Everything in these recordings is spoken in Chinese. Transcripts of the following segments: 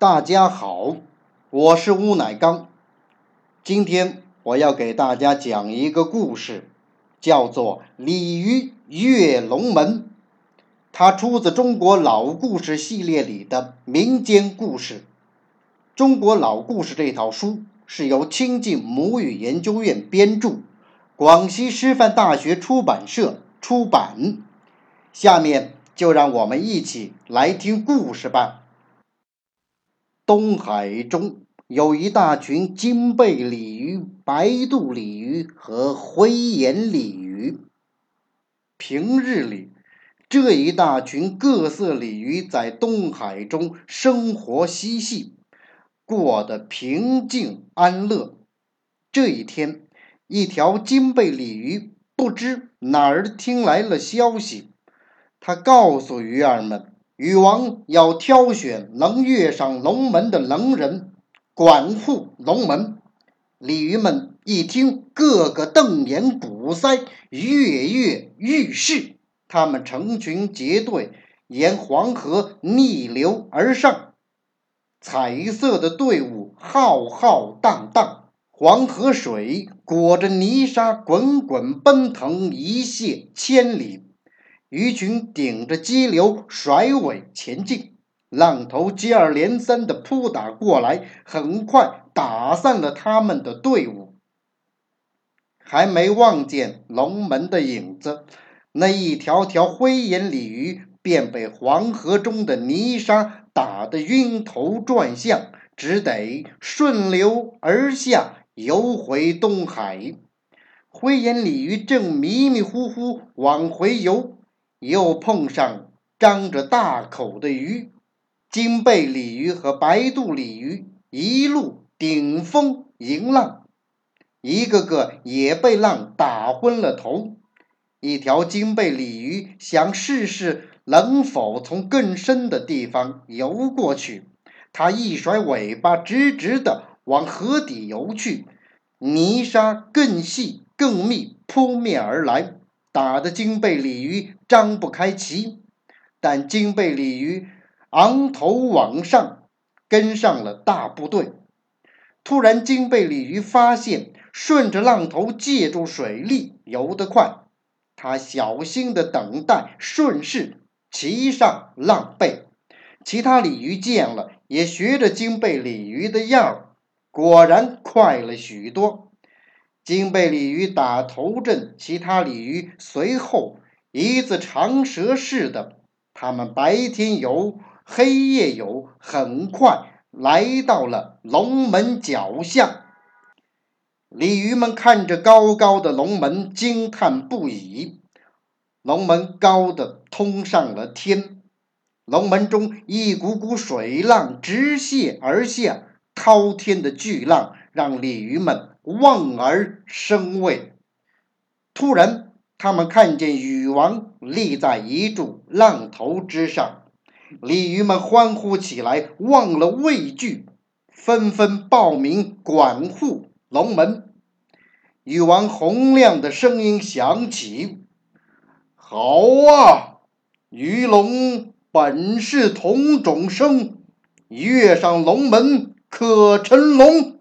大家好，我是乌乃刚。今天我要给大家讲一个故事，叫做《鲤鱼跃龙门》。它出自中国老故事系列里的民间故事。中国老故事这套书是由清晋母语研究院编著，广西师范大学出版社出版。下面就让我们一起来听故事吧。东海中有一大群金背鲤鱼、白肚鲤鱼和灰眼鲤鱼。平日里，这一大群各色鲤鱼在东海中生活嬉戏，过得平静安乐。这一天，一条金背鲤鱼不知哪儿听来了消息，他告诉鱼儿们。禹王要挑选能跃上龙门的能人，管护龙门。鲤鱼们一听，个个瞪眼鼓腮，跃跃欲试。他们成群结队，沿黄河逆流而上。彩色的队伍浩浩荡荡，黄河水裹着泥沙，滚滚奔腾，一泻千里。鱼群顶着激流甩尾前进，浪头接二连三的扑打过来，很快打散了他们的队伍。还没望见龙门的影子，那一条条灰眼鲤鱼便被黄河中的泥沙打得晕头转向，只得顺流而下，游回东海。灰眼鲤鱼正迷迷糊糊往回游。又碰上张着大口的鱼，金背鲤鱼和白肚鲤鱼一路顶风迎浪，一个个也被浪打昏了头。一条金背鲤鱼想试试能否从更深的地方游过去，它一甩尾巴，直直的往河底游去，泥沙更细更密，扑面而来。打得金背鲤鱼张不开鳍，但金背鲤鱼昂头往上，跟上了大部队。突然，金背鲤鱼发现顺着浪头借助水力游得快，它小心的等待，顺势骑上浪背。其他鲤鱼见了，也学着金背鲤鱼的样儿，果然快了许多。金背鲤鱼打头阵，其他鲤鱼随后，一字长蛇似的。他们白天游，黑夜游，很快来到了龙门脚下。鲤鱼们看着高高的龙门，惊叹不已。龙门高的通上了天，龙门中一股股水浪直泻而下，滔天的巨浪让鲤鱼们。望而生畏。突然，他们看见禹王立在一柱浪头之上，鲤鱼们欢呼起来，忘了畏惧，纷纷报名管护龙门。禹王洪亮的声音响起：“好啊，鱼龙本是同种生，跃上龙门可成龙。”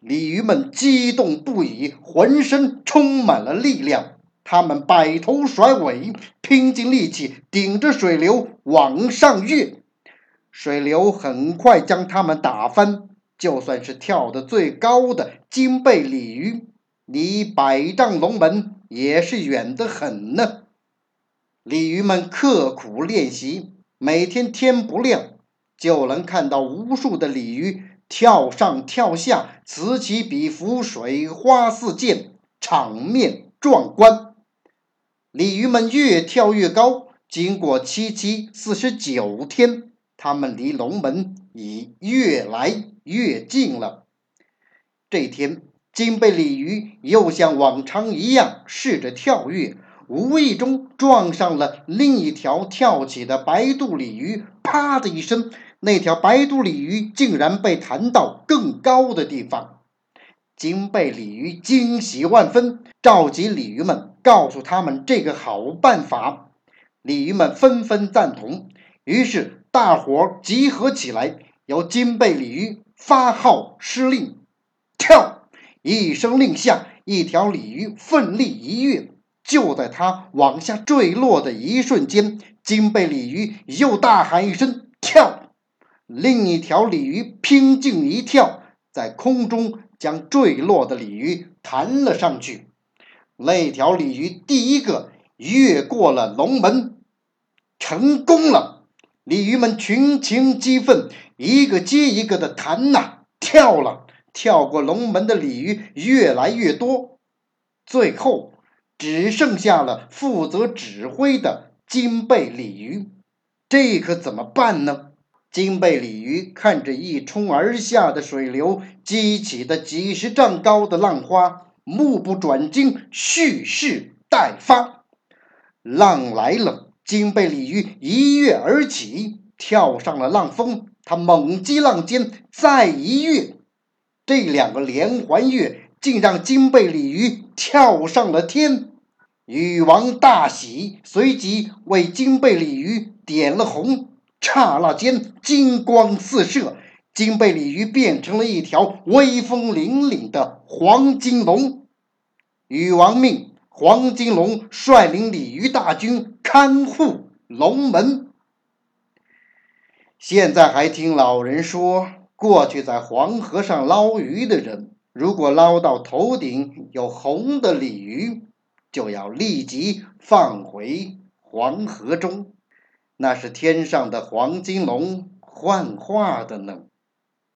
鲤鱼们激动不已，浑身充满了力量。他们摆头甩尾，拼尽力气顶着水流往上跃。水流很快将他们打翻。就算是跳得最高的金背鲤鱼，离百丈龙门也是远得很呢。鲤鱼们刻苦练习，每天天不亮就能看到无数的鲤鱼。跳上跳下，此起彼伏，水花四溅，场面壮观。鲤鱼们越跳越高，经过七七四十九天，他们离龙门已越来越近了。这天，金背鲤鱼又像往常一样试着跳跃，无意中撞上了另一条跳起的白肚鲤鱼，啪的一声。那条白肚鲤鱼竟然被弹到更高的地方，金背鲤鱼惊喜万分，召集鲤鱼们，告诉他们这个好办法。鲤鱼们纷纷赞同，于是大伙集合起来，由金背鲤鱼发号施令，跳！一声令下，一条鲤鱼奋力一跃。就在它往下坠落的一瞬间，金背鲤鱼又大喊一声“跳”，另一条鲤鱼拼劲一跳，在空中将坠落的鲤鱼弹了上去。那条鲤鱼第一个越过了龙门，成功了！鲤鱼们群情激愤，一个接一个的弹呐跳了。跳过龙门的鲤鱼越来越多，最后。只剩下了负责指挥的金背鲤鱼，这可怎么办呢？金背鲤鱼看着一冲而下的水流，激起的几十丈高的浪花，目不转睛，蓄势待发。浪来了，金背鲤鱼一跃而起，跳上了浪峰。它猛击浪尖，再一跃，这两个连环跃，竟让金背鲤鱼跳上了天。禹王大喜，随即为金背鲤鱼点了红，刹那间金光四射，金背鲤鱼变成了一条威风凛凛的黄金龙。禹王命黄金龙率领鲤鱼大军看护龙门。现在还听老人说，过去在黄河上捞鱼的人，如果捞到头顶有红的鲤鱼，就要立即放回黄河中，那是天上的黄金龙幻化的呢。